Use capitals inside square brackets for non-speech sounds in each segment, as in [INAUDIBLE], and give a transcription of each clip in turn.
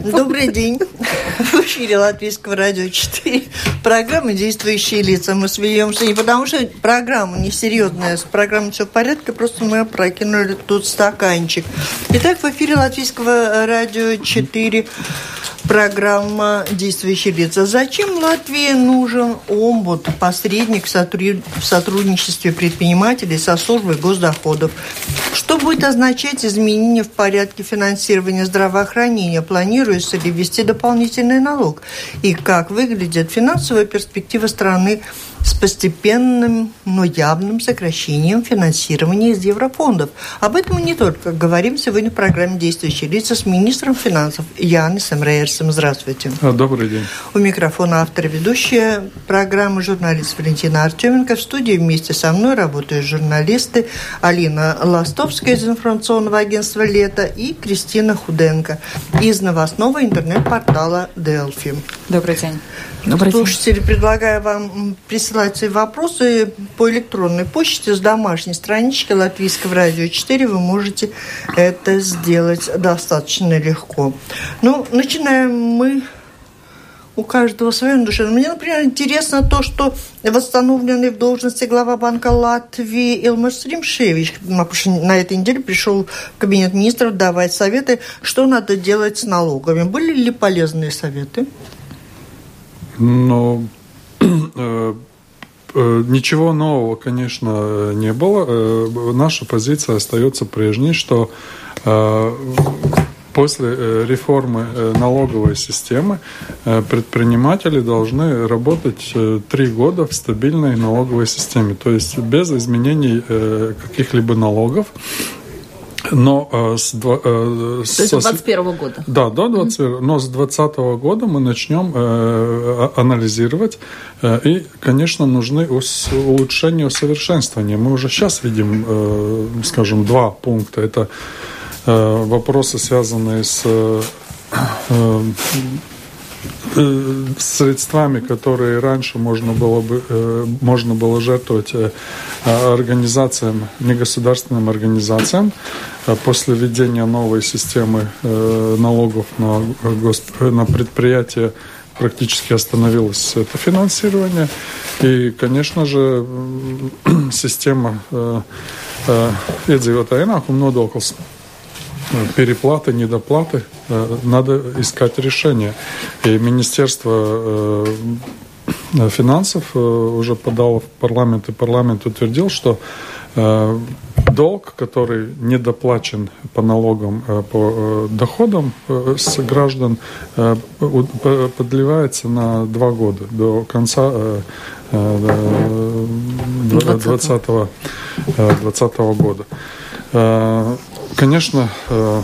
Добрый день. В эфире Латвийского радио 4. Программа «Действующие лица». Мы смеемся не потому, что программа несерьезная. С программой все в порядке, просто мы опрокинули тут стаканчик. Итак, в эфире Латвийского радио 4 программа «Действующие лица». Зачем Латвии нужен омбуд, посредник в сотрудничестве предпринимателей со службой госдоходов? Что будет означать изменение в порядке финансирования здравоохранения? Планируется ли ввести дополнительный налог? И как выглядит финансовая перспектива страны с постепенным, но явным сокращением финансирования из еврофондов. Об этом мы не только говорим сегодня в программе «Действующие лица» с министром финансов Янисом Рейерсом. Здравствуйте. А, добрый день. У микрофона автор ведущая программы журналист Валентина Артеменко. В студии вместе со мной работают журналисты Алина Ластовская из информационного агентства «Лето» и Кристина Худенко из новостного интернет-портала «Делфи». Добрый день. Добрый Слушатели, предлагаю вам присылать свои вопросы по электронной почте с домашней странички Латвийского радио 4. Вы можете это сделать достаточно легко. Ну, начинаем мы у каждого свое на душе. Мне, например, интересно то, что восстановленный в должности глава Банка Латвии Илмас Римшевич на этой неделе пришел в кабинет министров давать советы, что надо делать с налогами. Были ли полезные советы? Но [CLEARS THROAT] э, э, Ничего нового, конечно, не было. Э, наша позиция остается прежней, что после реформы налоговой системы предприниматели должны работать три года в стабильной налоговой системе, то есть без изменений каких-либо налогов. Но э, с, э, с, То есть 21 года? Да, до 20, mm-hmm. но с 2020 года мы начнем э, анализировать. Э, и, конечно, нужны улучшения, усовершенствования. Мы уже сейчас видим, э, скажем, два пункта. Это э, вопросы, связанные с э, Э, средствами, которые раньше можно было бы э, можно было жертвовать э, организациям, негосударственным организациям, после введения новой системы налогов на, госп... на предприятия практически остановилось это финансирование. И, конечно же, [CLEARS THROAT] система iedzīvotāju ienākumu nodoklis переплаты, недоплаты, э, надо искать решение. И Министерство э, финансов э, уже подало в парламент, и парламент утвердил, что долг, который недоплачен по налогам, по доходам с граждан, подливается на два года, до конца 2020 года. Конечно, э,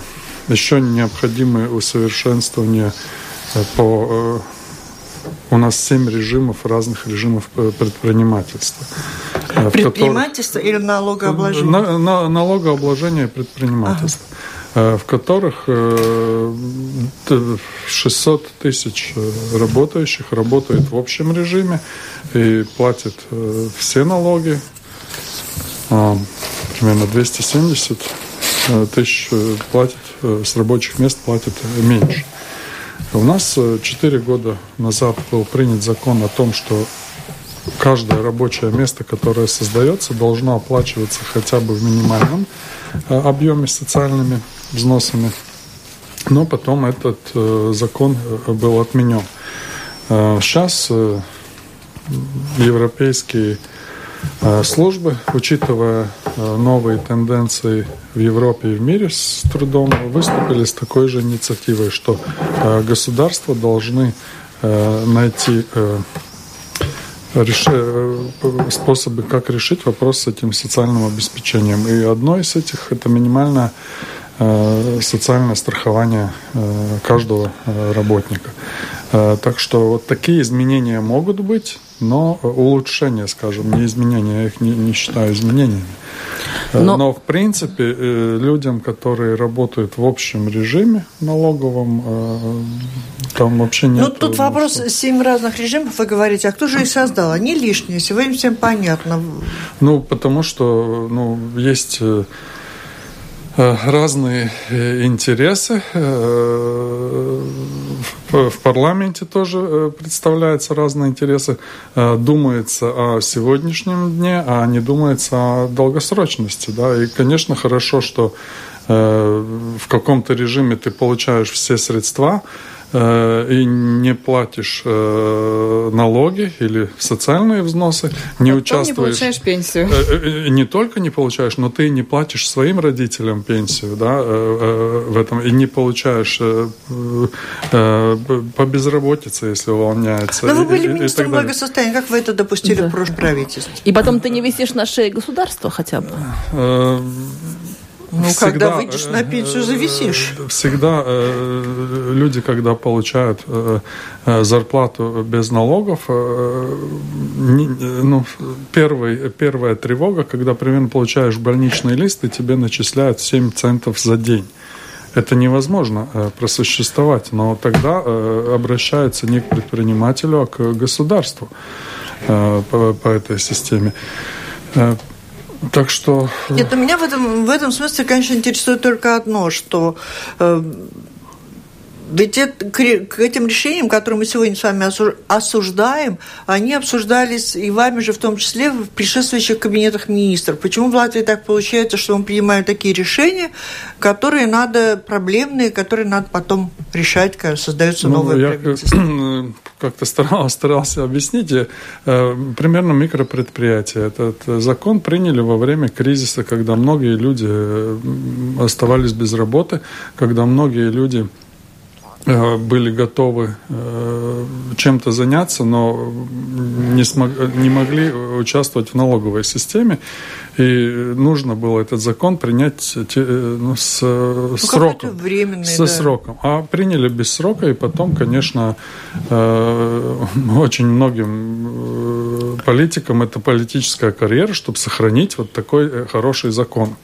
еще необходимы усовершенствования э, по... Э, у нас семь режимов, разных режимов предпринимательства. Предпринимательство которых, или налогообложение? На, на, налогообложение предпринимательства. Ага. В которых 600 тысяч работающих работают в общем режиме и платят все налоги, примерно 270 тысяч э, платят, э, с рабочих мест платят меньше. У нас 4 э, года назад был принят закон о том, что каждое рабочее место, которое создается, должно оплачиваться хотя бы в минимальном объеме социальными взносами. Но потом этот закон был отменен. Сейчас европейские службы, учитывая новые тенденции в Европе и в мире с трудом выступили с такой же инициативой, что э, государства должны э, найти э, способы, как решить вопрос с этим социальным обеспечением. И одно из этих – это минимальное социальное страхование каждого работника. Так что вот такие изменения могут быть, но улучшения, скажем, не изменения, я их не, не считаю изменениями. Э, но... Но, в принципе, э, людям, которые работают в общем режиме налоговом, э, там вообще нет... Ну, тут вопрос, что... семь разных режимов, вы говорите, а кто же их создал? Они лишние, сегодня всем понятно. Ну, потому что ну, есть разные интересы в парламенте тоже представляются разные интересы. Думается о сегодняшнем дне, а не думается о долгосрочности. Да? И, конечно, хорошо, что в каком-то режиме ты получаешь все средства, Э, и не платишь э, налоги или социальные взносы, не Потом участвуешь... не получаешь пенсию. Э, не только не получаешь, но ты не платишь своим родителям пенсию, да, в этом, и не получаешь по безработице, если увольняется. Но вы были министром благосостояния, как вы это допустили да. в прошлом правительстве? И потом ты не висишь на шее государства хотя бы? Ну, всегда, когда выйдешь на пенсию, зависишь. Всегда э, люди, когда получают э, э, зарплату без налогов, ну, первый, первая тревога, когда примерно получаешь больничный лист, и тебе начисляют 7 центов за день. Это невозможно просуществовать, но тогда обращаются не к предпринимателю, а к государству по, по этой системе. Так что... Нет, у меня в этом, в этом смысле, конечно, интересует только одно, что э, ведь это, к этим решениям, которые мы сегодня с вами осуждаем, они обсуждались и вами же в том числе в предшествующих кабинетах министров. Почему в Латвии так получается, что мы принимаем такие решения, которые надо, проблемные, которые надо потом решать, когда создается ну, новое я правительство? [CLEARS THROAT] как-то старался, старался объяснить. Э, примерно микропредприятие. Этот закон приняли во время кризиса, когда многие люди э, оставались без работы, когда многие люди Э, были готовы э, чем-то заняться, но не, смог, не могли участвовать в налоговой системе. И нужно было этот закон принять э, ну, с ну, сроком. Со да. сроком. А приняли без срока, и потом, конечно, [LAUGHS] очень многим политикам это политическая карьера, чтобы сохранить вот такой хороший закон,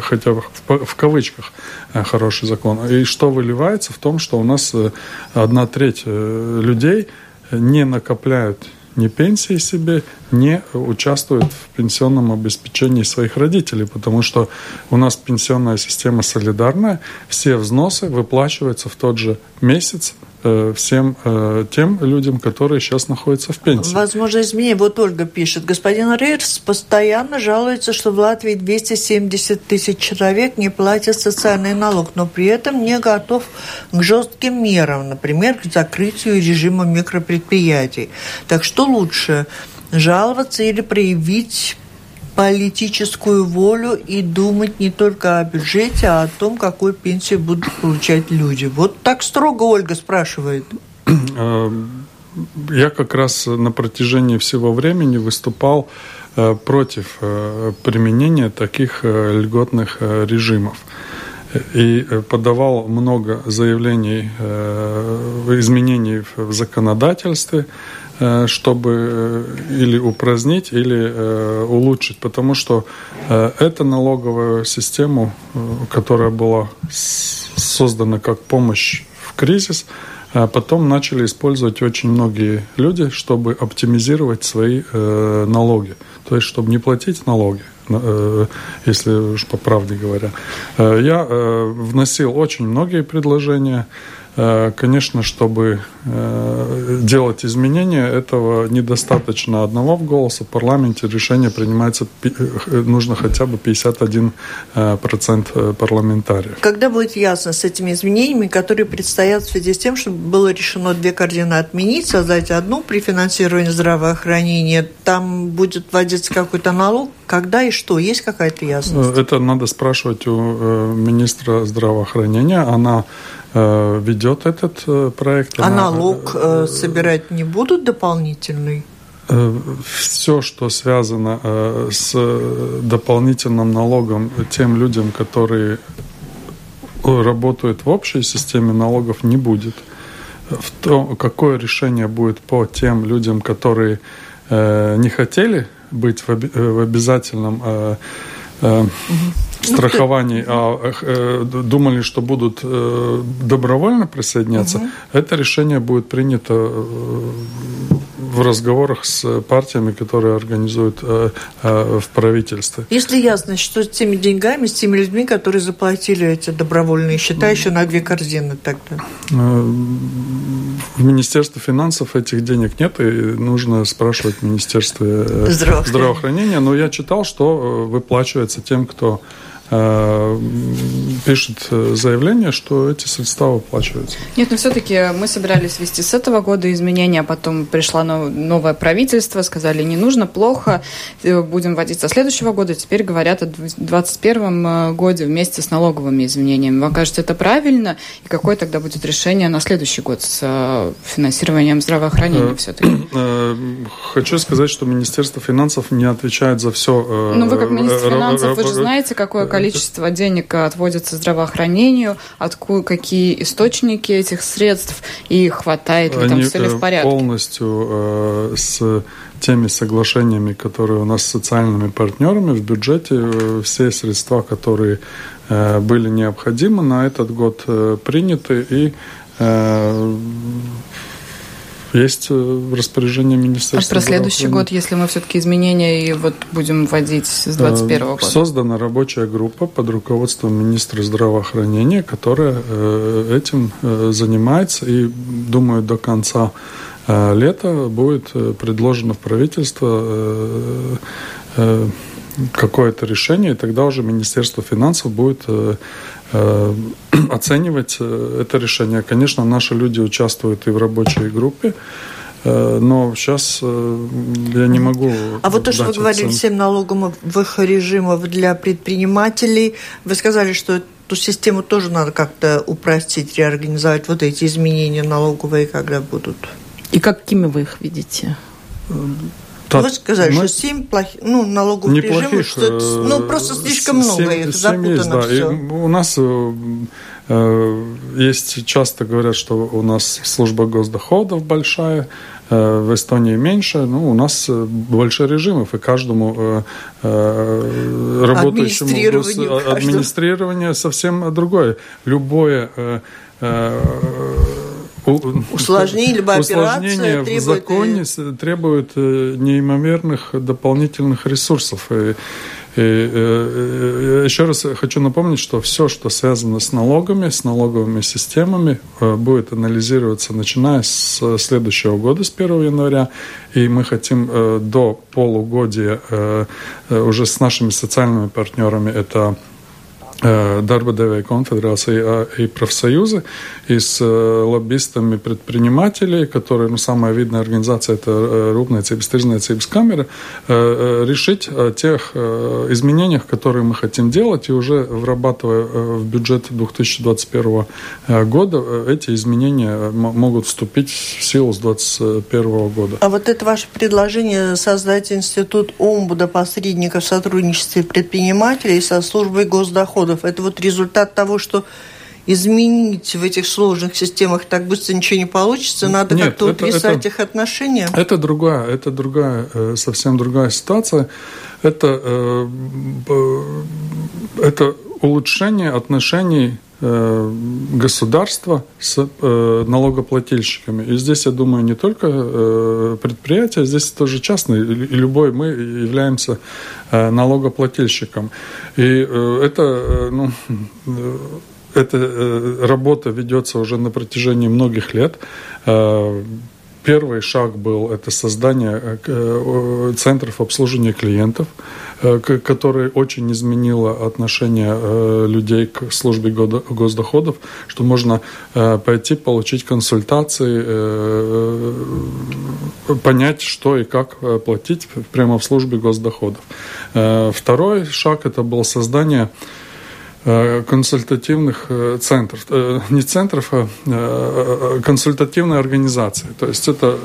хотя бы в кавычках хороший закон. И что выливается в том, что у нас э, одна треть э, людей не накопляют ни пенсии себе, не участвуют в пенсионном обеспечении своих родителей, потому что у нас пенсионная система солидарная, все взносы выплачиваются в тот же месяц, всем э, тем людям, которые сейчас находятся в пенсии. Возможно, изменение. Вот Ольга пишет. Господин Рейерс постоянно жалуется, что в Латвии 270 тысяч человек не платят социальный налог, но при этом не готов к жестким мерам, например, к закрытию режима микропредприятий. Так что лучше, жаловаться или проявить политическую волю и думать не только о бюджете, а о том, какую пенсию будут получать люди. Вот так строго Ольга спрашивает. Э, я как раз на протяжении всего времени выступал э, против э, применения таких льготных режимов и подавал много заявлений изменений в законодательстве, чтобы э, или упразднить, или э, улучшить, потому что эта налоговая система, которая была создана как помощь в кризис, потом начали использовать очень многие люди, чтобы оптимизировать свои налоги, то есть чтобы не платить налоги, если уж по правде говоря. Я вносил очень многие предложения. Э, конечно, чтобы э, делать изменения, этого недостаточно одного в голоса. В парламенте решение принимается, э, нужно хотя бы 51% парламентариев. Когда будет ясно с этими изменениями, которые предстоят в связи с тем, что было решено две координаты отменить, создать одну при финансировании здравоохранения, там будет вводиться какой-то налог, когда и что? Есть какая-то ясность? Это надо спрашивать у министра здравоохранения. Она ведет этот э, проект. А она, налог э, собирать не будут дополнительный? Все, что связано с дополнительным налогом тем людям, которые работают в общей системе налогов, не будет. В том, какое решение будет по тем людям, которые не хотели быть в обязательном угу страхований, а э, думали, что будут э, добровольно присоединяться, угу. это решение будет принято э, в разговорах с партиями, которые организуют э, э, в правительстве. Если ясно, что с теми деньгами, с теми людьми, которые заплатили эти добровольные счета, еще на две корзины тогда? В Министерстве финансов этих денег нет, и нужно спрашивать в Министерстве здравоохранения. здравоохранения. Но я читал, что выплачивается тем, кто Э, пишет э, заявление, что эти средства выплачиваются. Нет, но все-таки мы собирались вести с этого года изменения, а потом пришло новое правительство, сказали, не нужно, плохо, э, будем вводить со следующего года. Теперь говорят о 2021 годе вместе с налоговыми изменениями. Вам кажется, это правильно? И какое тогда будет решение на следующий год с финансированием здравоохранения все-таки? [CLEARS THROAT] Хочу сказать, что Министерство финансов не отвечает за все. Ну, вы как министр финансов, вы же знаете, какое количество количество денег отводится здравоохранению, откуда, какие источники этих средств и хватает ли там все ли в порядке? полностью э, с теми соглашениями, которые у нас с социальными партнерами в бюджете, э, все средства, которые э, были необходимы на этот год, э, приняты и э, есть э, распоряжение министерства. А про следующий год, если мы все-таки изменения и вот будем вводить с 2021 года? Создана рабочая группа под руководством министра здравоохранения, которая э, этим э, занимается и, думаю, до конца лета будет предложено в правительство какое-то решение, и тогда уже Министерство финансов будет Э, [CLEARS THROAT] оценивать э, это решение. Конечно, наши люди участвуют и в рабочей группе, э, но сейчас я не могу. А вот то, что вы говорили, оценку. 7 налоговых режимов для предпринимателей, вы сказали, что эту систему тоже надо как-то упростить, реорганизовать, вот эти изменения налоговые, когда будут. И какими вы их видите? Так, Вы сказали, мы... что 7 плохих, ну, налоговых Неплохих, режимов, что это, ну, просто слишком 7, много их, 7 запутано есть, да. все. И у нас э, э, есть, часто говорят, что у нас служба госдоходов большая, э, в Эстонии меньше, ну, у нас э, больше режимов, и каждому э, э, работающему администрирование, администрирование совсем другое. Любое [LAUGHS] э, э, усложнение либо усложнение в законе требует э, неимоверных дополнительных ресурсов. И, и, э, еще раз хочу напомнить, что все, что связано с налогами, с налоговыми системами, э, будет анализироваться начиная с следующего года, с 1 января. И мы хотим до полугодия уже с нашими социальными партнерами, это darba devēja конфедерация и профсоюзы, и с лоббистами предпринимателей, которые, ну, самая видная организация, это Рūpniecības Tirzniecības камера, решить о тех изменениях, которые мы хотим делать, и уже врабатывая в бюджет 2021 года, эти изменения могут вступить в силу с 2021 года. А вот это ваше предложение создать институт омбуда посредников в сотрудничестве предпринимателей со службой госдохода доходов. Это вот результат того, что изменить в этих сложных системах так быстро ничего не получится, надо как-то утрясать это, их отношения. Это другая, это другая, э, совсем другая ситуация. Это, э, это улучшение отношений э, государства с налогоплательщиками. И здесь, я думаю, не только предприятия, здесь тоже частные, и любой мы являемся налогоплательщиком. И это, ну, эта работа ведется уже на протяжении многих лет. Э, первый шаг был это создание э, э, центров обслуживания клиентов, который очень изменило отношение людей к службе госдоходов, что можно пойти получить консультации, понять, что и как платить прямо в службе госдоходов. Второй шаг это было создание Э, консультативных э, центров, э, не центров, а консультативной организации. То есть это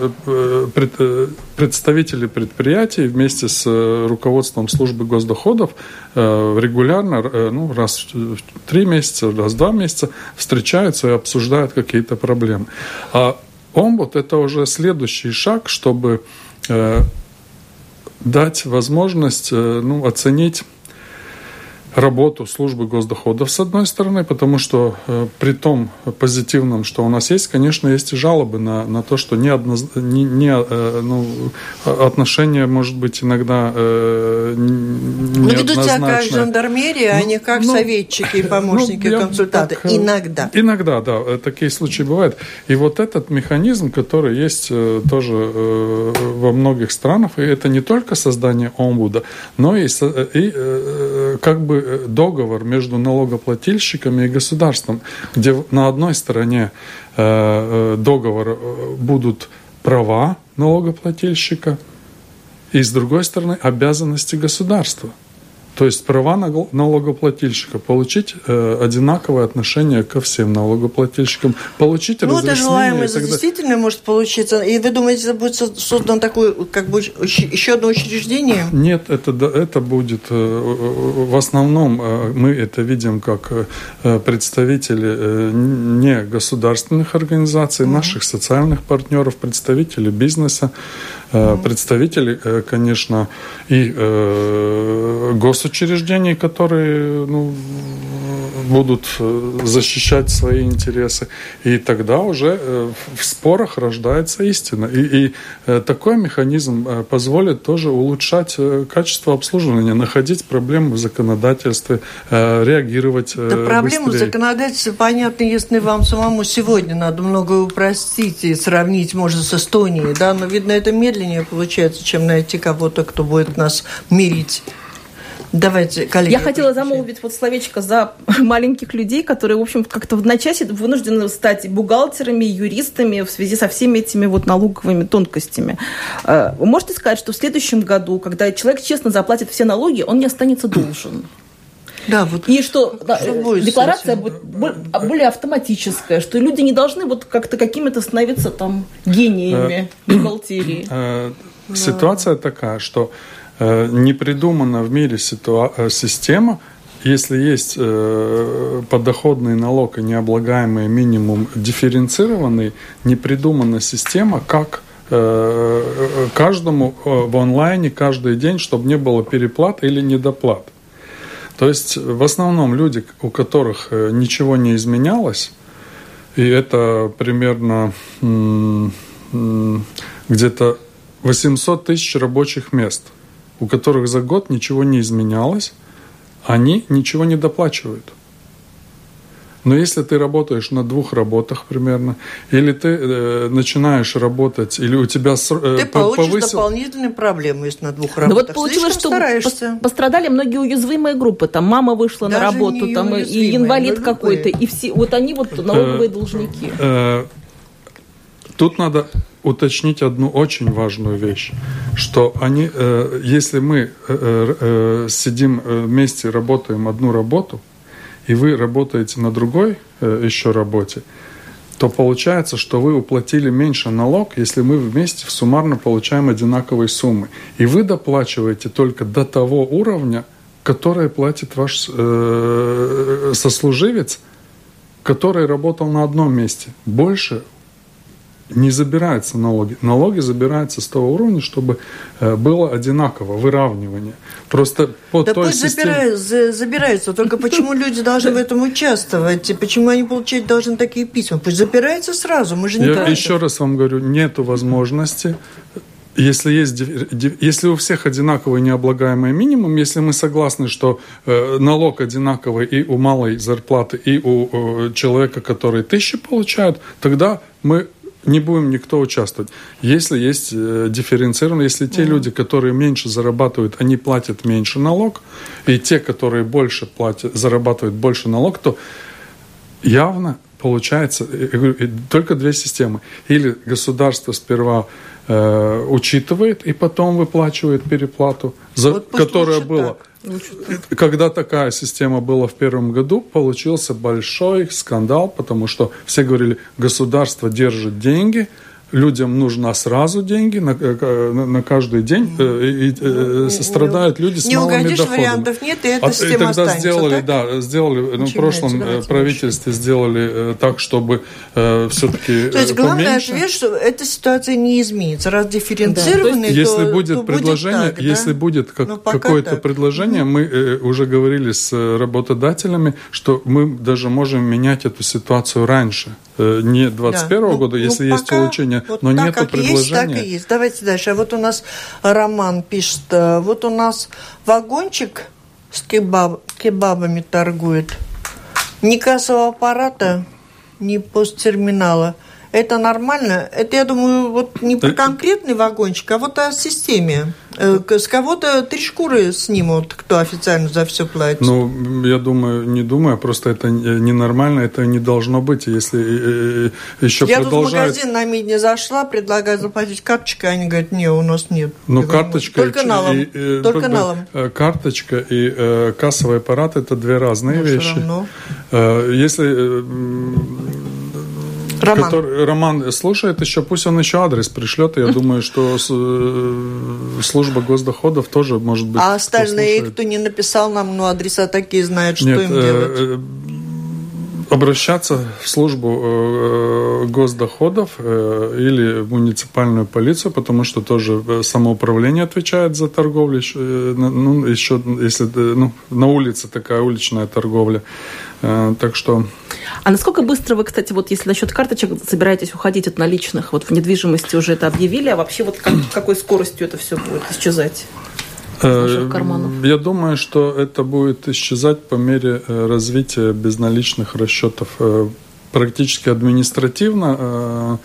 представители предприятий вместе с руководством службы госдоходов регулярно, ну, раз в три месяца, раз в два месяца встречаются и обсуждают какие-то проблемы. А омбуд – это уже следующий шаг, чтобы дать возможность ну, оценить работу службы госдоходов с одной стороны, потому что э, при том позитивном, что у нас есть, конечно, есть и жалобы на, на то, что не, одно, не, не э, ну, отношения, может быть, иногда э, не Ну, ведут себя как жандармерия, ну, а не как ну, советчики и помощники, ну, консультанты. Так, э, иногда. Иногда, да, э, такие случаи бывают. И вот этот механизм, который есть э, тоже э, во многих странах, и это не только создание омбуда, но и, и э, как бы Э, договор между налогоплательщиками и государством, где на одной стороне э, э, договора будут права налогоплательщика, и с другой стороны обязанности государства – то есть права налогоплательщика получить э, одинаковое отношение ко всем налогоплательщикам, получить ну, разрешение. Ну, это желаемое тогда... действительно может получиться. И вы думаете, это будет создано такое, как бы, еще одно учреждение? Нет, это, это будет э, в основном э, мы это видим как э, представители не государственных организаций, mm-hmm. наших социальных партнеров, представители бизнеса, mm-hmm. представители, конечно, и гос госучреждений, которые ну, будут э, защищать свои интересы. И тогда уже э, в спорах рождается истина. И, и э, такой механизм позволит тоже улучшать качество обслуживания, находить проблемы в законодательстве, реагировать Да проблемы в законодательстве понятно, если вам самому сегодня надо многое упростить и сравнить, может, с Эстонией, да, но, видно, это медленнее получается, чем найти кого-то, кто будет нас мирить. Давайте, коллеги. Я хотела замолвить вот словечко за [LAUGHS] маленьких людей, которые, в общем, как-то в одночасье вынуждены стать бухгалтерами, юристами в связи со всеми этими вот налоговыми тонкостями. Э, вы можете сказать, что в следующем году, когда человек честно заплатит все налоги, он не останется должен? [CLEARS THROAT] Да, вот. И что, декларация будет более автоматическая, что люди не должны вот как-то какими-то становиться там гениями э, бухгалтерии. Э, ситуация такая, что не придумана в мире ситуа- э, система, если есть э, подоходный налог и необлагаемый минимум дифференцированный, не придумана система, как э, каждому э, в онлайне каждый день, чтобы не было переплат или недоплат. То есть в основном люди, у которых э, ничего не изменялось, и это примерно где-то 800 тысяч рабочих мест – у которых за год ничего не изменялось, они ничего не доплачивают. Но если ты работаешь на двух работах примерно, или ты э, начинаешь работать, или у тебя э, ты получишь повысил... дополнительные проблемы, если на двух работах. Ну вот получилось, что стараешься. пострадали многие уязвимые группы. Там мама вышла Даже на работу, там и инвалид какой-то, и все. Вот они вот налоговые э, должники. Э, тут надо уточнить одну очень важную вещь, что они, э, если мы э, э, сидим вместе, работаем одну работу, и вы работаете на другой еще работе, то получается, что вы уплатили меньше налог, если мы вместе суммарно получаем одинаковые суммы. И вы доплачиваете только до того уровня, который платит ваш э, сослуживец, который работал на одном месте. Больше не забираются налоги. Налоги забираются с того уровня, чтобы э, было одинаково, выравнивание. Просто по да той пусть системе... забираются, забираются, только почему люди должны в этом участвовать? И почему они получать должны такие письма? Пусть забирается сразу, мы же не Я еще раз вам говорю, нет возможности если, есть, если у всех одинаковый необлагаемый минимум, если мы согласны, что э, налог одинаковый и у малой зарплаты, и у э, человека, который тысячи получает, тогда мы не будем никто участвовать. Если есть э, дифференцированно, если те mm-hmm. люди, которые меньше зарабатывают, они платят меньше налог, и те, которые больше платят, зарабатывают больше налог, то явно получается только две системы. Или государство сперва э, учитывает и потом выплачивает переплату, за, вот которая была. Так когда такая система была в первом году, получился большой скандал, потому что все говорили, государство держит деньги, людям нужно сразу деньги на, на, на каждый день, и, и страдают люди с не малыми угодишь, доходами. вариантов нет, и эта а, и тогда останется, сделали, так? да, сделали, ну, в прошлом правительстве сделали так, чтобы э, все-таки То есть главный поменьше. ответ, что эта ситуация не изменится. Раз дифференцированный, да. если то, будет то предложение, будет так, если да? будет как, какое-то так. предложение, мы э, уже говорили с работодателями, что мы даже можем менять эту ситуацию раньше, э, не 21 Да. Ну, года, ну, если есть пока улучшение, вот но нет предложения. Есть, так и есть. Давайте дальше. А вот у нас Роман пишет, э, вот у нас вагончик с кебаб, кебабами торгует. Ни кассового аппарата, ни посттерминала. Это нормально? Это, я думаю, вот не про Это- конкретный вагончик, а вот о системе. Э, С кого-то три шкуры снимут, кто официально за все платит. Ну, я думаю, не думаю, просто это не- ненормально, это не должно быть. Если э, э, еще я тут в продолжают... магазин на Мидне зашла, предлагаю заплатить карточкой, они говорят, не, у нас нет. Ну, Я говорю, карточка Только и, налом. и- и- Только б- б- налом. э, Карточка и э, кассовый аппарат это две разные Ну, вещи. равно. Э, если э, Роман. который- Роман слушает еще, пусть он еще адрес пришлет. Я думаю, что э, служба госдоходов тоже может быть. А кто остальные, слушает. кто не написал нам, ну, адреса такие знают, что Нет, им э, делать? Э, обращаться в службу э, госдоходов э, или в муниципальную полицию, потому что тоже э, самоуправление отвечает за торговлю. э, Ну, еще, если э, ну, на улице такая уличная торговля. Э, Так что А насколько быстро вы, кстати, вот если насчет карточек собираетесь уходить от наличных? Вот в недвижимости уже это объявили, а вообще вот как- какой скоростью это все будет исчезать? Наших Э, карманов? Я думаю, что это будет исчезать по мере э, развития безналичных расчетов. Э, Практически административно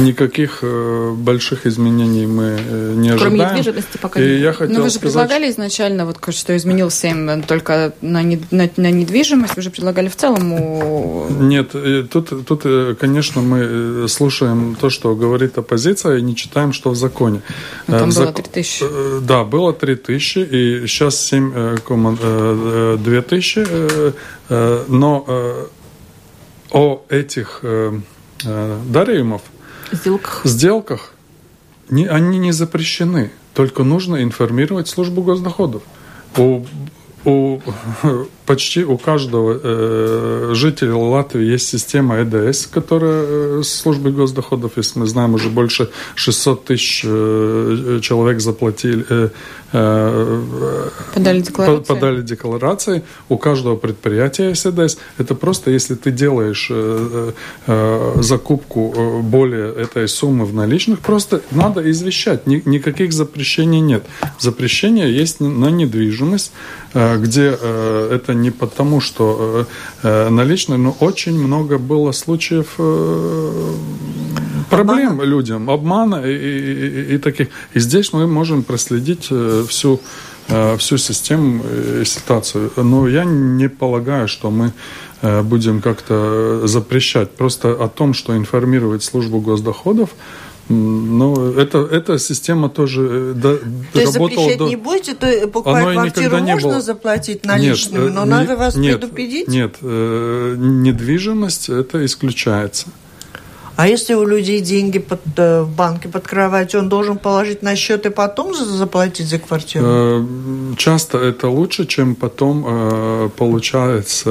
никаких э, больших изменений мы э, не Кроме ожидаем. недвижимости пока И нет. я хотел Ну, вы же сказать, предлагали изначально, вот что изменился им только на, не- на, на недвижимость, вы же предлагали в целом у... Нет, э, тут, тут, э, конечно, мы э, слушаем то, что говорит оппозиция, и не читаем, что в законе. Ну, Э, там в было зак- 3000. Э, Да, было 3000, и сейчас 7,2 тысячи. э, э, Но э, о этих э, дариумов, Сделках. сделках, не, они не запрещены. Только нужно информировать службу госдоходов. У, у, почти у каждого э, жителя Латвии есть система ЭДС, которая э, с службой госдоходов, если мы знаем, уже больше 600 тысяч э, человек заплатили, э, э, Подали по- декларацию? подали декларации. У каждого предприятия есть ЭДС. Это просто если ты делаешь э, э, закупку э, более этой суммы в наличных, просто надо извещать. Ни- никаких запрещений нет. Запрещение есть на недвижимость, э, где э, это не потому, что э, э, наличные, но очень много было случаев э, проблем людям, обмана и, и- и- таких. И здесь мы можем проследить всю всю систему и ситуацию. Но я не полагаю, что мы будем как-то запрещать. Просто о том, что информировать службу госдоходов, ну, это, эта система тоже э, до- То есть запрещать до- не будете, то покупать квартиру никогда не можно было. заплатить наличными, Нет, э, но не- надо вас нет, предупредить? Нет, э, недвижимость это исключается. А если у людей деньги под, э, в банке под кроватью, он должен положить на счет и потом за- заплатить за квартиру? Э, Часто это лучше, чем потом э, получается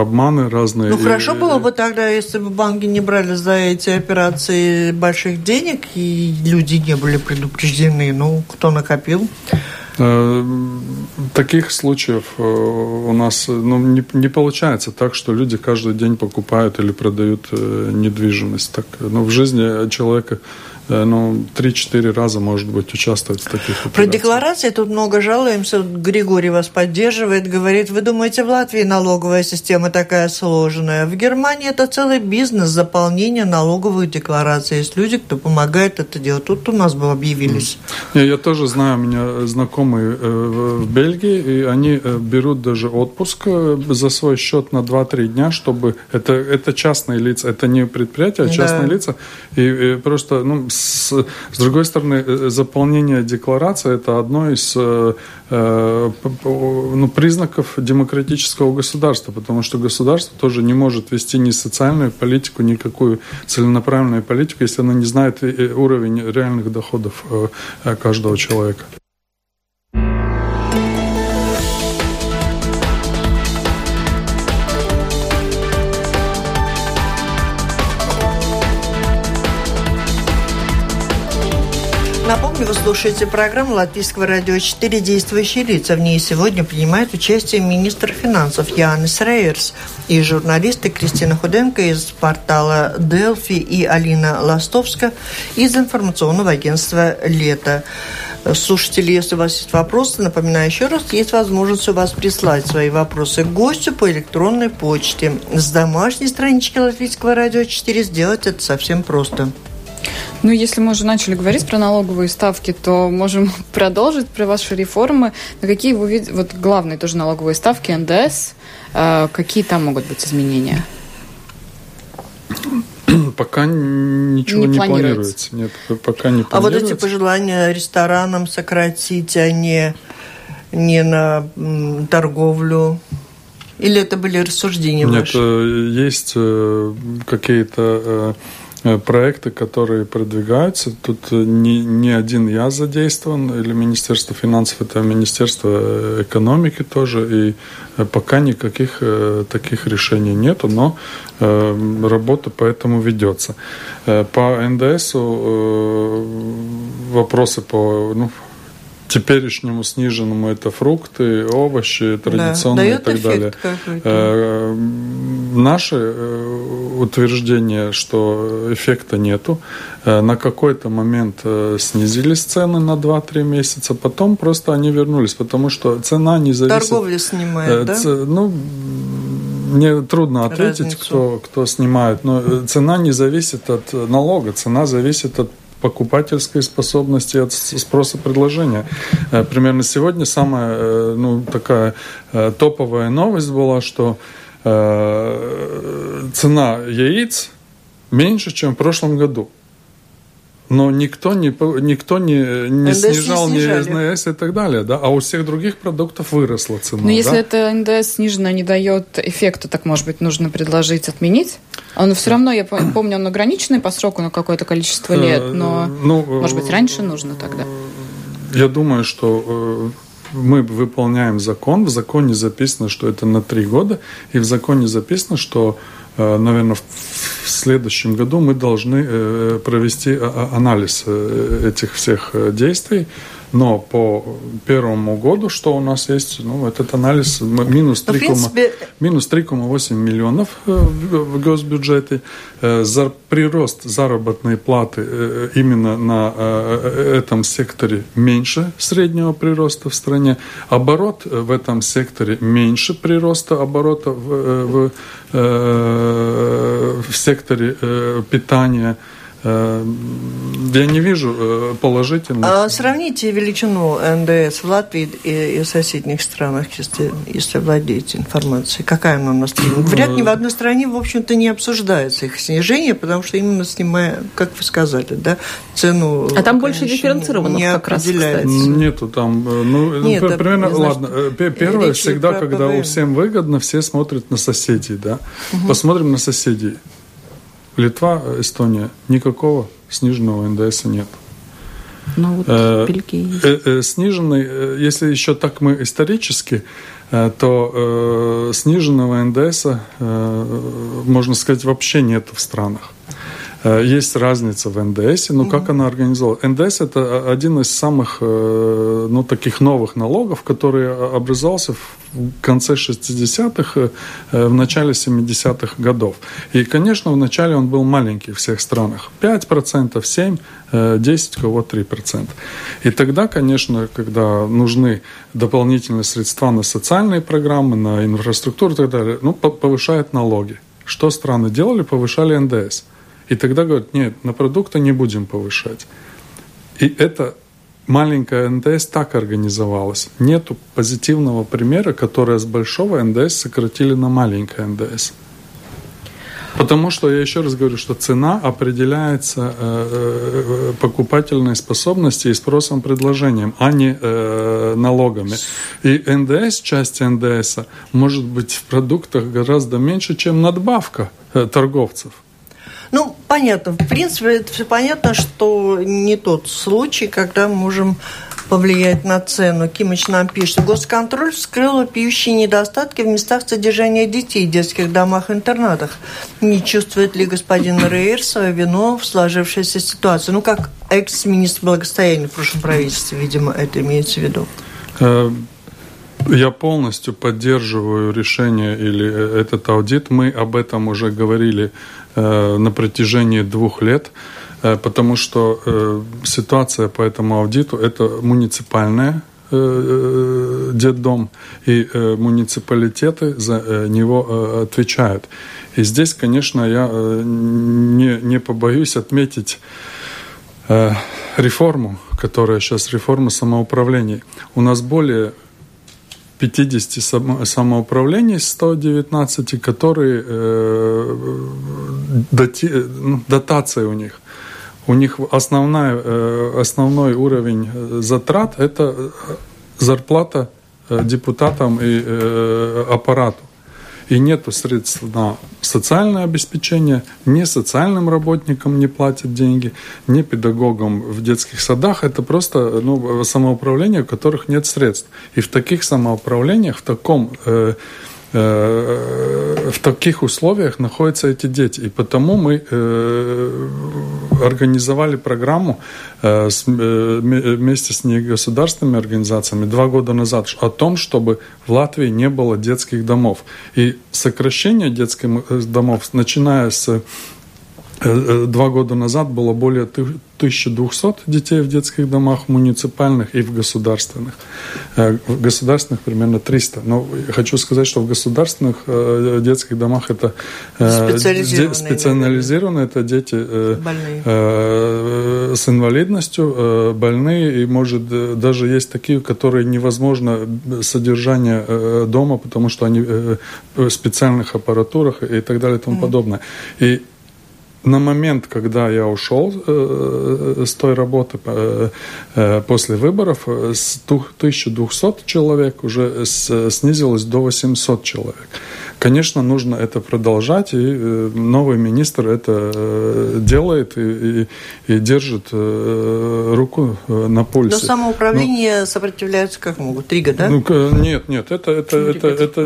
обманы разные. Ну, хорошо было бы тогда, если бы банки не брали за эти операции больших денег, и люди не были предупреждены. Ну, кто накопил? Э, Таких случаев э, у нас ну, не, не получается так, что люди каждый день покупают или продают э, недвижимость. Так, ну, в жизни человека ну, 3-4 раза, может быть, участвует в таких Про операциях. декларации тут много жалуемся. Григорий вас поддерживает, говорит, вы думаете, в Латвии налоговая система такая сложная? В Германии это целый бизнес заполнения налоговых деклараций. Есть люди, кто помогает это делать. Тут у нас бы объявились. Я тоже знаю, у меня знакомые э, в Бельгии, и они э, берут даже отпуск э, за свой счет на 2-3 дня, чтобы... Это, это частные лица, это не предприятия, а Да. частные лица. И, э, просто ну, с, с другой стороны, заполнение декларации – это одно из ну, признаков демократического государства, потому что государство тоже не может вести ни социальную политику, никакую целенаправленную политику, если оно не знает уровень реальных доходов каждого человека. Напомню, вы слушаете программу Латвийского радио 4 «Действующие лица». В ней сегодня принимает участие министр финансов Янис Рейерс и журналисты Кристина Худенко из портала «Делфи» и Алина Ластовска из информационного агентства «Лето». Слушатели, если у вас есть вопросы, напоминаю еще раз, есть возможность у вас прислать свои вопросы гостю по электронной почте. С домашней странички Латвийского радио 4 сделать это совсем просто. Ну, если мы уже начали говорить про налоговые ставки, то можем [LAUGHS] продолжить про ваши реформы. На какие вы видите, вот главные тоже налоговые ставки, НДС, э, какие там могут быть изменения? [CLEARS THROAT] Пока ничего не, не планируется. Нет, пока не планируется. А вот эти пожелания ресторанам сократить, а не, не на торговлю? Или это были рассуждения Нет, ваши? Э, есть э, какие-то Э, проекты, которые продвигаются. Тут не, не один я задействован, или Министерство финансов, это Министерство э, экономики тоже, и э, пока никаких таких решений нету, но работа по этому ведется. По НДСу вопросы по ну, теперешнему сниженному это фрукты, овощи традиционные да, и так далее. Э, наше э, утверждение, что эффекта нету, э, на какой-то момент снизились цены на 2-3 месяца, потом просто они вернулись, потому что цена не зависит... Торговля снимает, да? Ну, мне трудно ответить, кто, кто снимает, но цена не зависит от налога, цена зависит от покупательской способности, от спроса предложения. Э, примерно сегодня самая э, ну, такая э, топовая новость была, что цена яиц меньше, чем в прошлом году но никто не, никто не, не снижал не НДС и так далее, да, а у всех других продуктов выросла цена. Но если это НДС снижено не дает эффекта, так, может быть, нужно предложить отменить? Он все равно, я помню, он ограниченный по сроку на какое-то количество лет, но, ну, может быть, раньше нужно тогда? Я думаю, что мы выполняем закон. В законе записано, что это на три года, и в законе записано, что Э, наверное, в следующем году мы должны э, провести анализ э, этих всех действий но по первому году, что у нас есть, ну, этот анализ минус 3,8 принципе... минус 3,8 миллионов э, в госбюджете. Э, за прирост заработной платы э, именно на этом секторе меньше среднего прироста в стране. Оборот в этом секторе меньше прироста оборота в, в, в секторе питания. Э, я не вижу э, положительных. А сравните величину НДС в Латвии и, и в соседних странах, если, если владеете информацией. Какая она у нас? Вряд ли в одной стране, в общем-то, не обсуждается их снижение, потому что именно снимая, как вы сказали, да, цену... А там больше дифференцированных не как раз, кстати. Нету там... Э, ну, Нет, примерно, это, ладно. Первое, всегда, когда ПВМ. всем выгодно, все смотрят на соседей, да. Угу. Посмотрим на соседей. Литва, Эстония, никакого сниженного НДС нет. Ну, вот э, э, э, сниженный, если еще так мы исторически, то э, сниженного НДС, э, можно сказать, вообще нет в странах. Э, есть разница в НДС, но как она организована? НДС – это один из самых э, ну, таких новых налогов, который образовался в конце 60-х, э, в начале 70-х годов. И, конечно, вначале он был маленький в всех странах. 5%, 7%, 10, у кого 3%. И тогда, конечно, когда нужны дополнительные средства на социальные программы, на инфраструктуру и так далее, ну, повышают налоги. Что страны делали? Повышали НДС. И тогда говорят, нет, на продукты не будем повышать. И это маленькая НДС так организовалась. Нету позитивного примера, которое с большого НДС сократили на маленькое НДС. Потому что, я еще раз говорю, что цена определяется э, покупательной способностью и спросом предложением, а не э, налогами. И НДС, часть НДС может быть в продуктах гораздо меньше, чем надбавка э, торговцев. Ну, понятно. В принципе, это все понятно, что не тот случай, когда мы можем повлиять на цену. Кимыч нам пишет, госконтроль вскрыл вопиющие недостатки в местах содержания детей детских домах-интернатах. Не чувствует ли господин Рейер свою вину в сложившейся ситуации? Ну, как экс-министр благосостояния в прошлом правительстве, видимо, это имеется в виду. Э, я полностью поддерживаю решение или э, этот аудит. Мы об этом уже говорили на протяжении двух лет. Э, потому что э, ситуация по этому аудиту – это муниципальная э, детдом, и муниципалитеты за него отвечают. И здесь, конечно, я не, не побоюсь отметить реформу, которая сейчас реформа самоуправления. У нас более 50 самоуправлений, 119, которые э, дати, ну, дотация у них у них основная, э, основной уровень э, затрат – это э, зарплата депутатам и аппарату. И нет средств на социальное обеспечение, ни социальным работникам не платят деньги, ни педагогам в детских садах. Это просто ну, самоуправление, у которых нет средств. И в таких самоуправлениях, в таком в таких условиях находятся эти дети. И потому мы организовали программу э, э, вместе с негосударственными организациями два года назад о том, чтобы в Латвии не было детских домов. И сокращение детских э, домов, начиная с Два года назад было более 1200 детей в детских домах муниципальных и в государственных. Э, в государственных примерно 300. Но хочу сказать, что в государственных э, детских домах это э, специализированные, специализированные это дети больные. с инвалидностью, больные, и может даже есть такие, которые невозможно содержание дома, потому что они в специальных аппаратурах и так далее и тому mm. подобное. И на момент, когда я ушел э, с той работы э, э, после выборов, с 1200 человек уже с, снизилось до 800 человек. Конечно, нужно это продолжать, и э, новый министр это э, делает и, и, и держит э, руку на пульсе. Но самоуправление Но, сопротивляется как могут? Три года? Ну, нет, нет, это, это, это, это, это,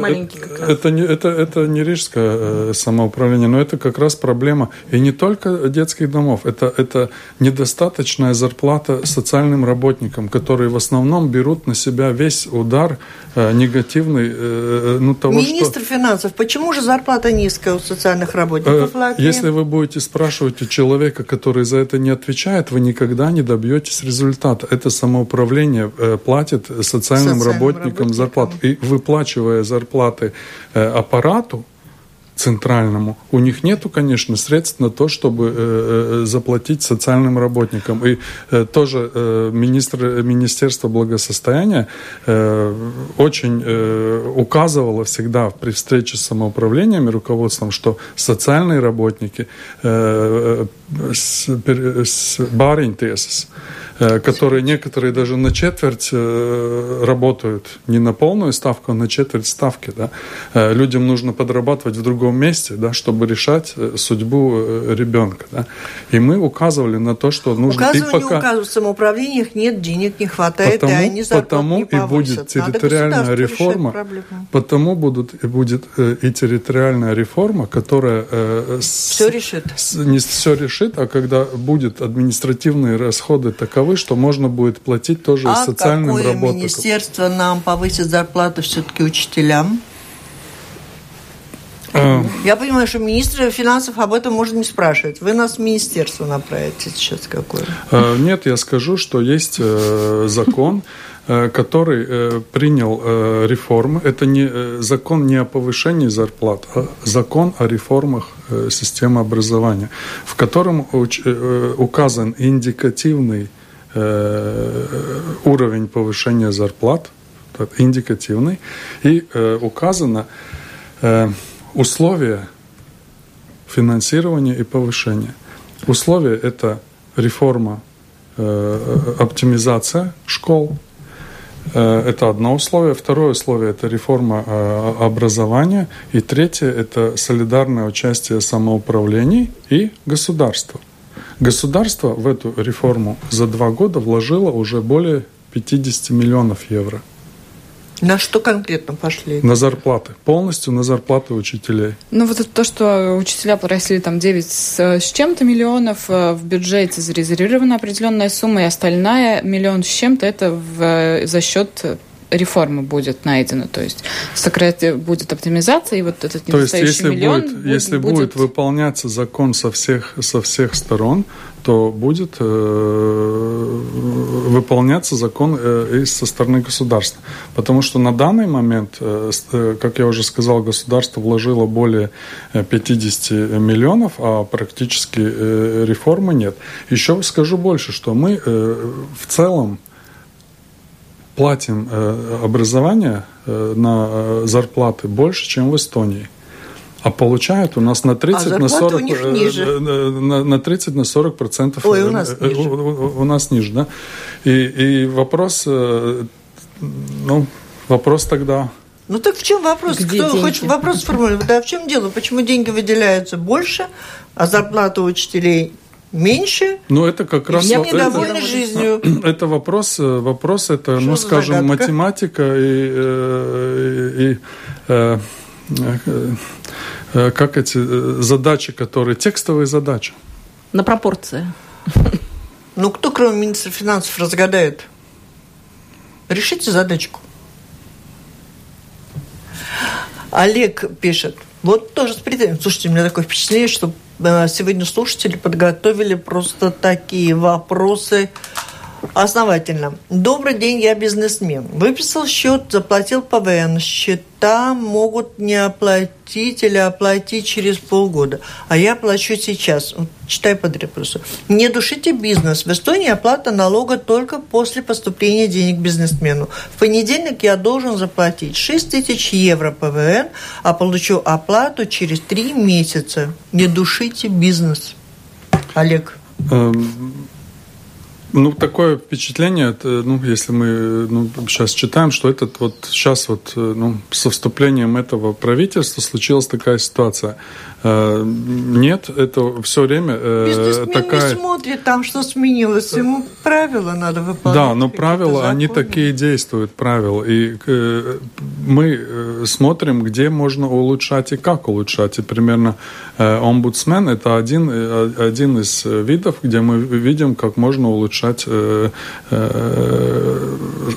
это, не, это, это не рижское самоуправление, но это как раз проблема и не только детских домов, это, это недостаточная зарплата социальным работникам, которые в основном берут на себя весь удар негативный ну, того, Министр что... финансов финансов. Почему же зарплата низкая у социальных работников э, Латвии? Если вы будете спрашивать у человека, который за это не отвечает, вы никогда не добьетесь результата. Это самоуправление э, платит социальным, социальным работникам, работникам зарплату. И выплачивая зарплаты э, аппарату, центральному, у них нету, конечно, средств на то, чтобы э, э, заплатить социальным работникам. И э, тоже э, министр, Министерство благосостояния э, очень э, указывало всегда при встрече с самоуправлением и руководством, что социальные работники э, с, с баринтесas, Э, которые некоторые даже на четверть э, работают, не на полную ставку, а на четверть ставки. Да? Э, людям нужно подрабатывать в другом месте, да, чтобы решать судьбу ребенка. Да? И мы указывали на то, что нужно... Указывание и пока... указывают, в самоуправлениях нет, денег не хватает, потому, и они Потому не и будет территориальная реформа, потому будут, и будет и территориальная реформа, которая... Все с, решит. С, не все решит, а когда будет административные расходы таковы, что можно будет платить тоже а социальным какое работникам. министерство нам повысит зарплату все-таки учителям? А. Я понимаю, что министр финансов об этом можно не спрашивать. Вы нас в министерство направите сейчас какое? А, нет, я скажу, что есть э, закон, который э, принял реформы. Это не закон не о повышении зарплат, а закон о реформах системы образования, в котором указан индикативный Э, уровень повышения зарплат, индикативный, и э, указано э, условия финансирование и повышение. Условия – это реформа, э, оптимизация школ, э, это одно условие. Второе условие – это реформа э, образования. И третье – это солидарное участие самоуправлений и государства. Государство в эту реформу за два года вложило уже более 50 миллионов евро – на что конкретно пошли? На зарплаты. Полностью на зарплаты учителей. Ну, вот это то, что учителя попросили там 9 с, с чем-то миллионов, э, в бюджете зарезервирована определенная сумма, и остальная миллион с чем-то это в, за счет реформы будет найдена, то есть сократить будет оптимизация, и вот этот то есть, если миллион будет, будет, если будет... будет выполняться закон со всех, со всех сторон, то будет э, выполняться закон э, и со стороны государства. Потому что на данный момент, э, э как я уже сказал, государство вложило более 50 э, миллионов, а практически э, реформы нет. Еще скажу больше, что мы э, в целом платим э, образование э, на э, зарплаты больше, чем в Эстонии. А получают у нас на 30 а на 40 у них ниже. На, на 30 на 40 процентов Ой, у нас ниже. У, у, у нас ниже, да. И, и вопрос, ну, вопрос тогда. Ну так в чем вопрос? Где Кто деньги? хочет вопрос сформулировать? Да в чем дело? Почему деньги выделяются больше, а зарплата учителей меньше. Ну, это как раз... Я недовольна это, жизнью. [CLEARS THROAT] Это вопрос, вопрос это, Что ну, скажем, загадка? математика и, э, и, и э, э, как эти задачи, которые... Текстовые задачи. На пропорции. Ну, кто, кроме министра финансов, разгадает? Решите задачку. Олег пишет. Вот тоже с претензией. Слушайте, у меня такое впечатление, что Э, сегодня слушатели подготовили просто такие вопросы основательно. Добрый день, я бизнесмен. Выписал счет, заплатил ПВН. Счета могут не оплатить или оплатить через полгода. А я плачу сейчас. Вот, читай подряд просто. Не душите бизнес. В Эстонии оплата налога только после поступления денег бизнесмену. В понедельник я должен заплатить 6 тысяч евро ПВН, а получу оплату через 3 месяца. Не душите бизнес. Олег. Эм, ну, такое впечатление, это, ну, если мы ну, сейчас читаем, что этот вот сейчас вот, ну, со вступлением этого правительства случилась такая ситуация. Э, нет, это все время э, Бизнесмен такая... не смотрит там, что сменилось. Ему правила надо выполнять. Да, но правила, они такие действуют, правила. И э, мы смотрим, где можно улучшать и как улучшать. И примерно омбудсмен – это один, один из видов, где мы видим, как можно улучшать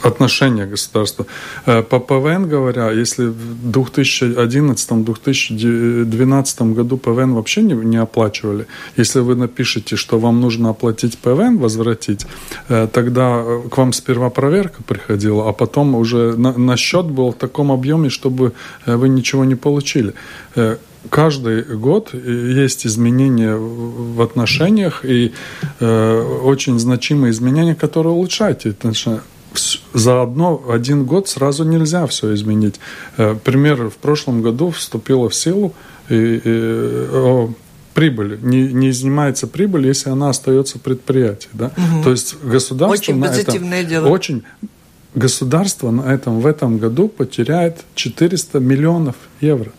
отношения государства. По ПВН говоря, если в 2011-2012 году ПВН вообще не, не оплачивали. Если вы напишете, что вам нужно оплатить ПВН, возвратить, э, тогда к вам сперва проверка приходила, а потом уже на, на счет был в таком объеме, чтобы э, вы ничего не получили э, каждый год есть изменения в отношениях и э, очень значимые изменения, которые улучшают эти. За одно, один год сразу нельзя все изменить. Э, пример, в прошлом году вступила в силу и, и, о прибыли. Не, не изнимается прибыль, если она остается в предприятии. Да? Угу. То есть государство очень на этом, дело. Очень государство на этом в этом году потеряет 400 миллионов евро.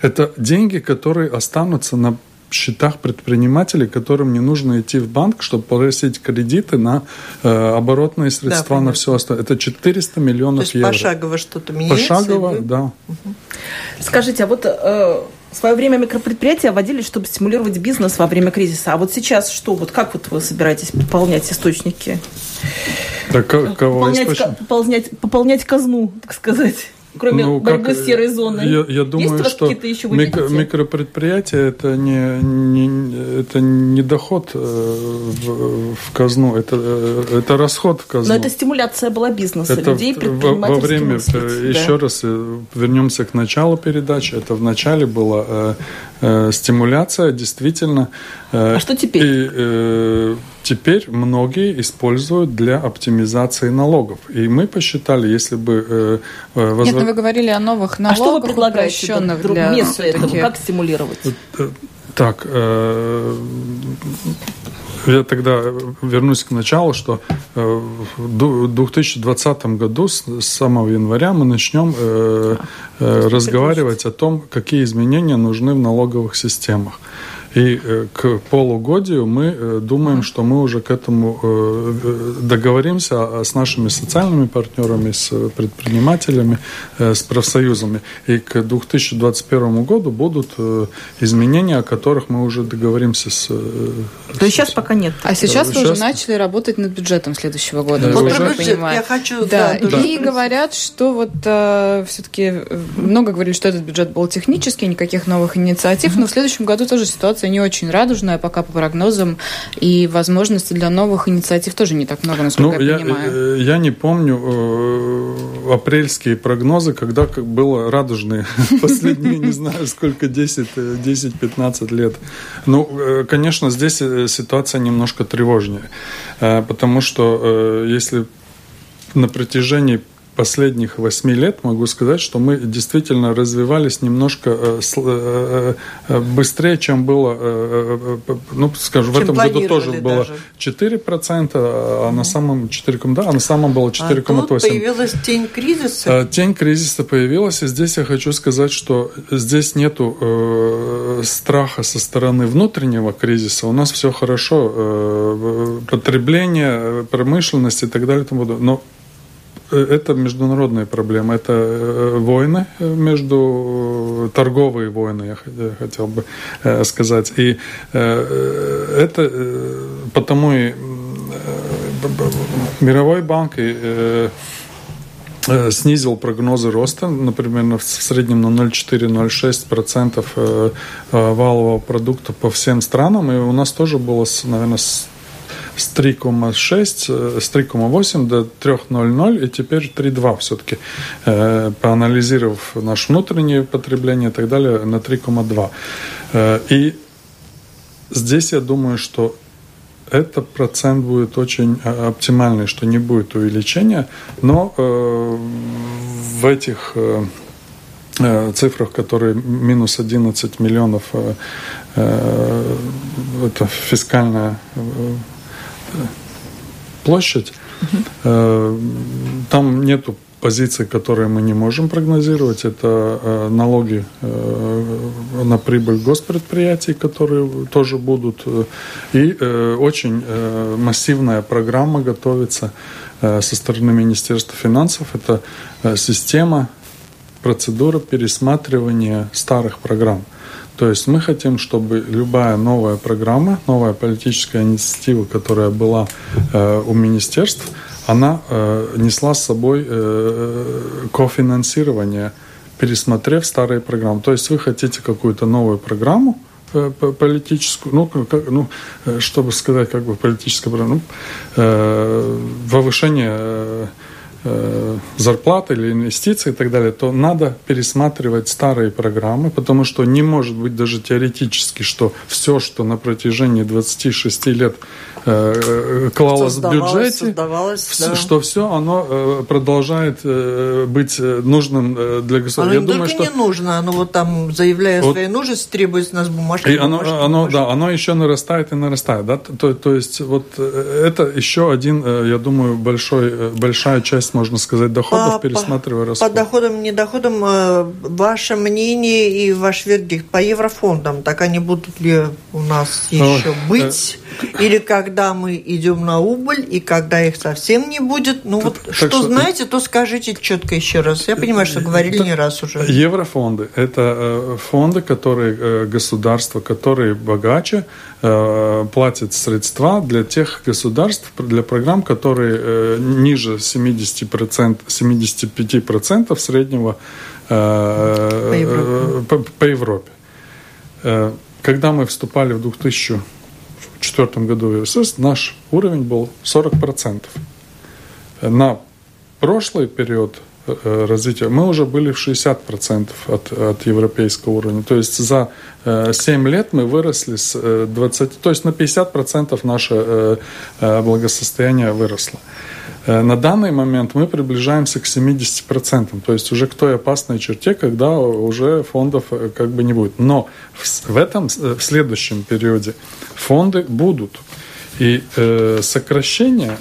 Это деньги, которые останутся на счетах предпринимателей, которым не нужно идти в банк, чтобы погасить кредиты на э, оборотные средства, да, на все остальное. Это 400 миллионов То есть евро. пошагово что-то меняется? Пошагово, да. Угу. Скажите, а вот э, в свое время микропредприятия вводились, чтобы стимулировать бизнес во время кризиса. А вот сейчас что? Вот как вот вы собираетесь пополнять источники? Так, кого пополнять, пополнять, пополнять казну, так сказать кроме ну, борьбы как, с серой зоной? Я, я думаю, Есть что еще микро, микропредприятие это не, не, это не доход э, в, в казну, это, э, это расход в казну. Но это стимуляция была бизнеса, это людей, во, во время, мыслить, э, еще да. раз вернемся к началу передачи, это в начале была э, э, стимуляция, действительно. Э, а что теперь? И, э, теперь многие используют для оптимизации налогов. И мы посчитали, если бы... Э, возврат... Нет, ну вы говорили о новых налогах, а что вы предлагаете упрощенных для... вместо этого? Как стимулировать? Так, э, я тогда вернусь к началу, что э, в 2020 году с самого января мы начнем э, разговаривать о том, какие изменения нужны в налоговых системах. И э, к полугодию мы э, думаем, что мы уже к этому э, договоримся с нашими социальными партнерами, с предпринимателями, с профсоюзами. И к 2021 году будут изменения, о которых мы уже договоримся с... То есть сейчас пока нет. А сейчас вы уже начали работать над бюджетом следующего года, вот уже... я хочу... Да, да. И говорят, что вот э, все-таки много говорили, что этот бюджет был технический, никаких новых инициатив, но в следующем году тоже ситуация ситуация не очень радужная пока по прогнозам, и возможностей для новых инициатив тоже не так много, насколько ну, я, я понимаю. Э, я не помню э, апрельские прогнозы, когда как было радужные. [LAUGHS] Последние, не знаю, сколько, 10-15 э, лет. Ну, э, конечно, здесь ситуация немножко тревожнее, потому что если на протяжении последних восьми лет могу сказать, что мы действительно развивались немножко э, э, э, быстрее, чем было, ну, скажу, в этом году тоже даже. было 4%, а на самом 4, да, а на самом было 4,8%. А появилась тень кризиса? Тень кризиса появилась, и здесь я хочу сказать, что здесь нету страха со стороны внутреннего кризиса. У нас все хорошо, потребление, промышленность и так далее. Но это международная проблема. Это э, войны э, между торговые войны, я хотел бы сказать. И это потому и Мировой банк снизил прогнозы роста, например, в среднем на 0,4-0,6% валового продукта по всем странам. И у нас тоже было, наверное, с 3,6, с 3,8 до 3,00 и теперь 3,2 все-таки, э, поанализировав наше внутреннее потребление и так далее, на 3,2. Э, и здесь я думаю, что этот процент будет очень э, оптимальный, что не будет увеличения, но в этих цифрах, которые минус 11 миллионов, это фискальная площадь. Угу. Там нету позиций, которые мы не можем прогнозировать. Это э, налоги э, на прибыль госпредприятий, которые тоже будут. И очень массивная программа готовится со стороны Министерства финансов. Это система, процедура пересматривания старых программ. То есть мы хотим, чтобы любая новая программа, новая политическая инициатива, которая была э, у министерств, она э, несла с собой э, кофинансирование, пересмотрев старые программы. То есть вы хотите какую-то новую программу, э, политическую, ну, как, ну, э, чтобы сказать, как бы политическая программа, ну, э, повышение Э, зарплаты или инвестиции и так далее, то надо пересматривать старые программы, потому что не может быть даже теоретически, что все, что на протяжении 26 лет э, клалось в бюджете, да. что все оно э, продолжает э, быть э, нужным э, для государства. Оно Я не думаю, только что... не нужно, оно вот там, заявляя вот... свои нужности, требует с нас бумажки. И оно, бумажки, оно, бумажки. Да, оно еще нарастает и нарастает. Да? То, то есть вот это еще один, я думаю, большой, большая часть можно сказать, доходов, по, пересматривая расходы? По доходам, не доходам, э, ваше мнение и ваш вердикт по еврофондам, так они будут ли у нас еще Ой, быть? Э... Или когда мы идем на убыль, и когда их совсем не будет? Ну вот, так что, что знаете, то скажите четко еще раз. Я понимаю, что говорили не раз уже. Еврофонды – это э, фонды, которые государства, которые богаче, Э, платит средства для тех государств, для программ, которые э, ниже 70%, 75% среднего э, по Европе. По, по Европе. Когда мы вступали в 2004 году в СС, наш уровень был 40%. На прошлый период э, развития, мы уже были в 60% от, от европейского уровня. То есть за 7 лет мы выросли с 20, то есть на 50% наше благосостояние выросло. На данный момент мы приближаемся к 70%, то есть уже к той опасной черте, когда уже фондов как бы не будет. Но в этом, в следующем периоде фонды будут. И э, сокращение,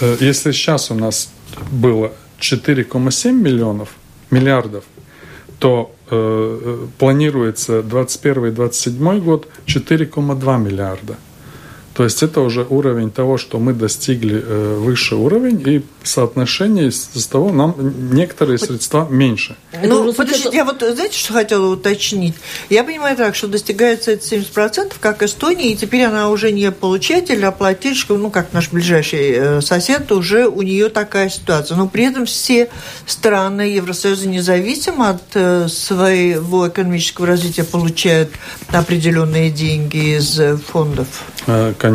э, если сейчас у нас было 4,7 миллионов, миллиардов, то э, э планируется 2021-2027 год 4,2 миллиарда. То есть это уже уровень того, что мы достигли э, высший уровень, и соотношение с того нам некоторые средства меньше. Ну, подождите, я вот, знаете, что хотела уточнить? Я понимаю так, что достигается это 70%, как Эстония, и теперь она уже не получатель, а плательщик, ну, как наш ближайший э, сосед, уже у нее такая ситуация. Но при этом все страны Евросоюза, независимо от э, своего экономического развития, получают определенные деньги из фондов. Конечно,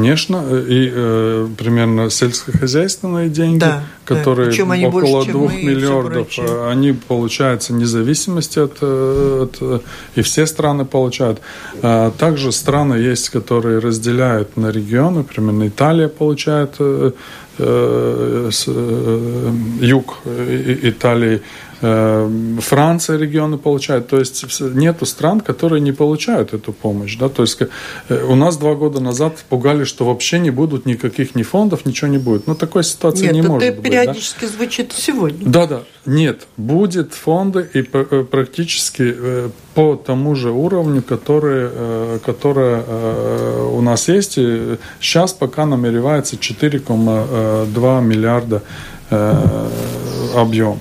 и э, примерно сельскохозяйственные деньги, да, которые да. они около больше, двух миллиардов, э, они получаются независимости от, э, от... И все страны получают. А также страны есть, которые разделяют на регионы, примерно Италия получает э, э, э, юг Италии, Э, Франция регионы получают. То есть нету стран, которые не получают эту помощь. Да? То есть э, у нас два года назад пугали, что вообще не будут никаких ни фондов, ничего не будет. Но такой ситуации Нет, не может это быть. периодически да? звучит сегодня. Да, да. Нет, будет фонды и э, практически по тому же уровню, который, который у нас есть. И сейчас пока намеревается 4,2 миллиарда объем.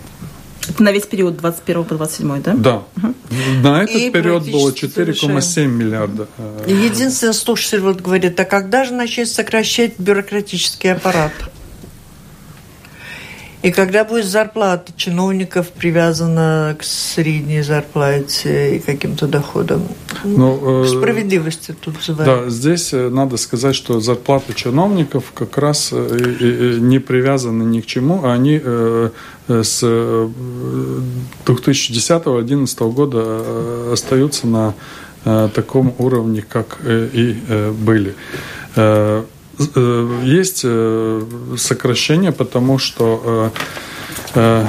Это на весь период 21 по 27, да? Да. Угу. На этот и период было 4,7 миллиарда. Единственное, слушатель вот говорит, а когда же начать сокращать бюрократический аппарат? И когда будет зарплата чиновников привязана к средней зарплате и каким-то доходам? Ну, э, Справедливости тут называют. Да, здесь э, надо сказать, что зарплаты чиновников как раз э, не привязаны ни к чему, они с 2010-2011 года остаются на таком уровне, как и были. Э, есть э, сокращение, потому что э,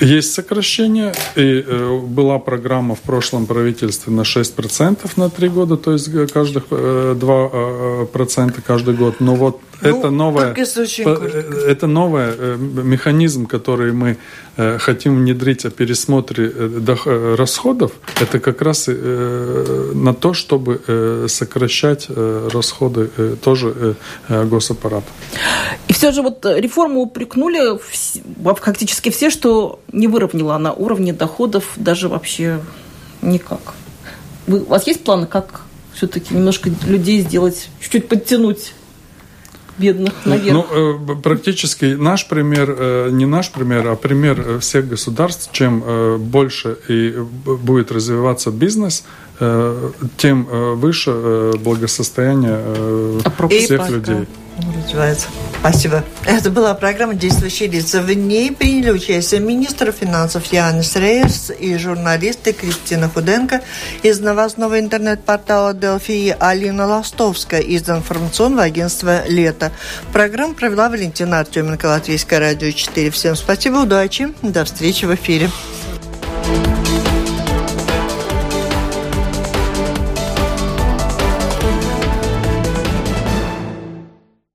есть сокращение, и э, была программа в прошлом правительстве на 6% на 3 года, то есть каждых э, 2% каждый год. Но вот ну, это новое, это новый механизм, который мы Э, хотим внедрить о пересмотре э, расходов, это как раз э, на то, чтобы сокращать расходы тоже госаппарата. И все же вот реформу упрекнули фактически все, что не выровняла на уровне доходов даже вообще никак. Вы, у вас есть планы, как все-таки немножко людей сделать, чуть-чуть подтянуть бедных наверх. Ну, э, практически наш пример, э, не наш пример, а пример э, всех государств, чем больше и будет развиваться бизнес, тем выше благосостояние всех людей развивается. Спасибо. Это была программа «Действующие лица». В ней приняли участие министр финансов Янис Рейс и журналисты Кристина Худенко из новостного интернет-портала «Делфи» и Алина Ластовская из информационного агентства «Лето». Программу провела Валентина Артеменко, Латвийское радио 4. Всем спасибо, удачи, до встречи в эфире.